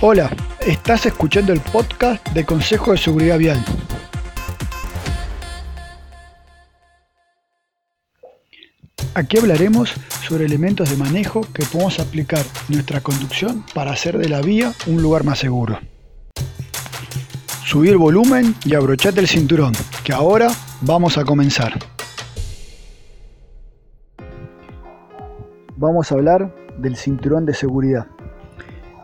Hola, estás escuchando el podcast de Consejo de Seguridad Vial. Aquí hablaremos sobre elementos de manejo que podemos aplicar en nuestra conducción para hacer de la vía un lugar más seguro. Subir volumen y abrochate el cinturón, que ahora vamos a comenzar. Vamos a hablar del cinturón de seguridad.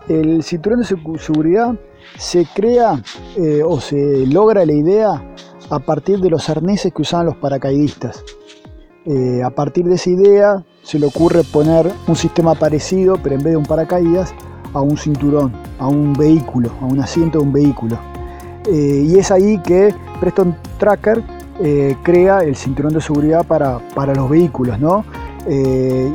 El cinturón de seguridad se crea eh, o se logra la idea a partir de los arneses que usaban los paracaidistas. Eh, a partir de esa idea se le ocurre poner un sistema parecido, pero en vez de un paracaídas, a un cinturón, a un vehículo, a un asiento de un vehículo. Eh, y es ahí que Preston Tracker crea el cinturón de seguridad para, para los vehículos. ¿no?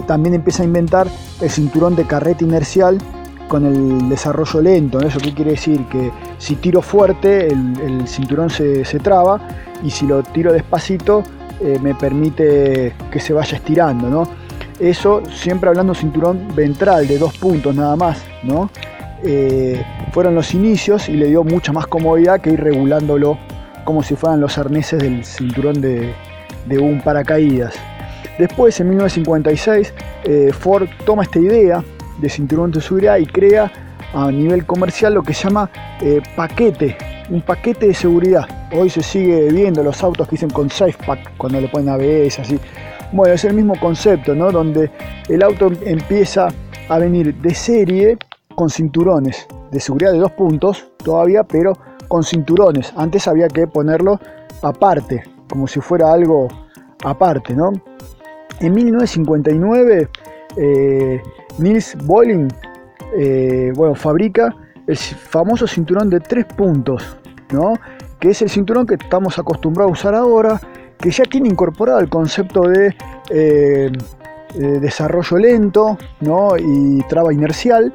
también empieza a inventar el cinturón de carreta inercial con el desarrollo lento. ¿Eso qué quiere decir? Que si tiro fuerte el, cinturón se, traba y si lo tiro despacito eh, me permite que se vaya estirando. ¿no? Eso siempre hablando cinturón ventral de dos puntos nada más. ¿no? Eh, fueron los inicios y le dio mucha más comodidad que ir regulándolo como si fueran los arneses del cinturón de, un paracaídas. Después, en 1956, eh, Ford toma esta idea de cinturón de seguridad y crea a nivel comercial lo que se llama eh, paquete, un paquete de seguridad. Hoy se sigue viendo los autos que dicen con safe pack cuando le ponen ABS, así. Bueno, es el mismo concepto, ¿no? Donde el auto empieza a venir de serie con cinturones de seguridad de dos puntos todavía, pero con cinturones. Antes había que ponerlo aparte, como si fuera algo aparte, ¿no? En 1959 eh, Nils Boling eh, bueno, fabrica el famoso cinturón de tres puntos, ¿no? que es el cinturón que estamos acostumbrados a usar ahora, que ya tiene incorporado el concepto de eh, desarrollo lento ¿no? y traba inercial,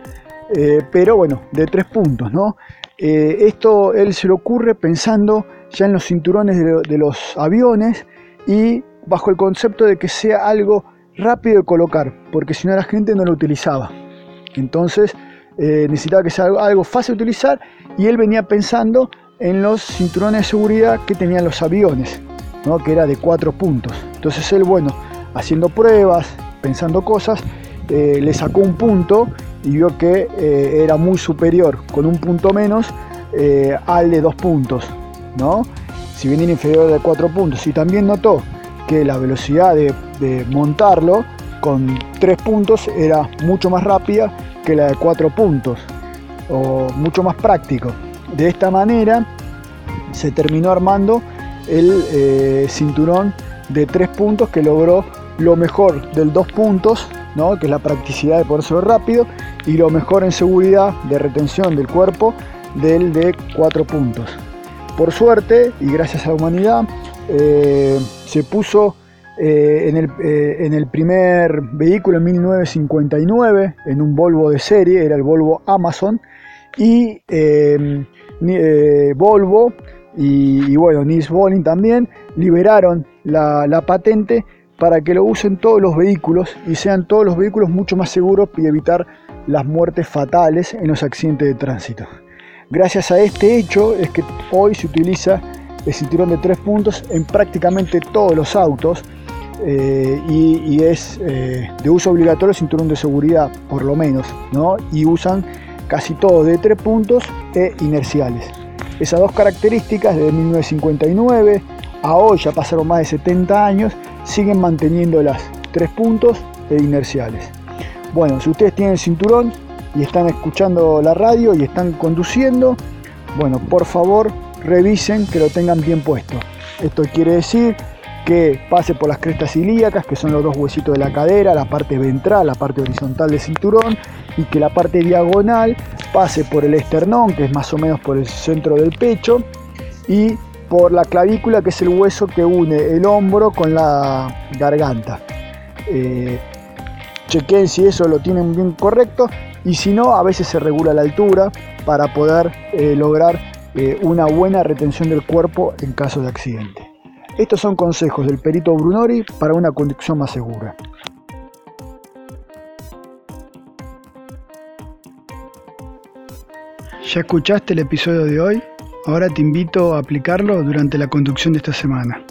pero bueno, de tres puntos. ¿no? esto él se le ocurre pensando ya en los cinturones de los aviones y bajo el concepto de que sea algo rápido de colocar, porque si no la gente no lo utilizaba. Entonces eh, necesitaba que sea algo, fácil de utilizar y él venía pensando en los cinturones de seguridad que tenían los aviones, ¿no? que era de cuatro puntos. Entonces él, bueno, haciendo pruebas, pensando cosas, eh, le sacó un punto y vio que eh, era muy superior con un punto menos al de dos puntos, ¿no? Si bien era inferior de cuatro puntos. Y también notó que la velocidad de, montarlo con tres puntos era mucho más rápida que la de cuatro puntos o mucho más práctico. De esta manera se terminó armando el eh, cinturón de tres puntos que logró lo mejor del dos puntos, ¿no? que es la practicidad de poder ser rápido, y lo mejor en seguridad de retención del cuerpo del de cuatro puntos. Por suerte y gracias a la humanidad, eh, se puso eh, eh, en, el, primer vehículo en 1959, en un Volvo de serie, era el Volvo Amazon, y em, Volvo y, bueno, Nils Bolling también liberaron la, patente para que lo usen todos los vehículos y sean todos los vehículos mucho más seguros y evitar las muertes fatales en los accidentes de tránsito. Gracias a este hecho es que hoy se utiliza el cinturón de tres puntos en prácticamente todos los autos eh, y, es eh, de uso obligatorio el cinturón de seguridad, por lo menos, ¿no? y usan casi todos de tres puntos e inerciales. Esas dos características desde 1959 a hoy, ya pasaron más de 70 años, siguen manteniendo las tres puntos e inerciales. Bueno, si ustedes tienen cinturón y están escuchando la radio y están conduciendo, bueno, por favor revisen que lo tengan bien puesto. Esto quiere decir que pase por las crestas ilíacas, que son los dos huesitos de la cadera, la parte ventral, la parte horizontal del cinturón, y que la parte diagonal pase por el esternón, que es más o menos por el centro del pecho, y por la clavícula, que es el hueso que une el hombro con la garganta. Eh, chequen si eso lo tienen bien correcto y si no, a veces se regula la altura para poder eh, lograr eh, una buena retención del cuerpo en caso de accidente. Estos son consejos del perito Brunori para una conducción más segura. Ya escuchaste el episodio de hoy, ahora te invito a aplicarlo durante la conducción de esta semana.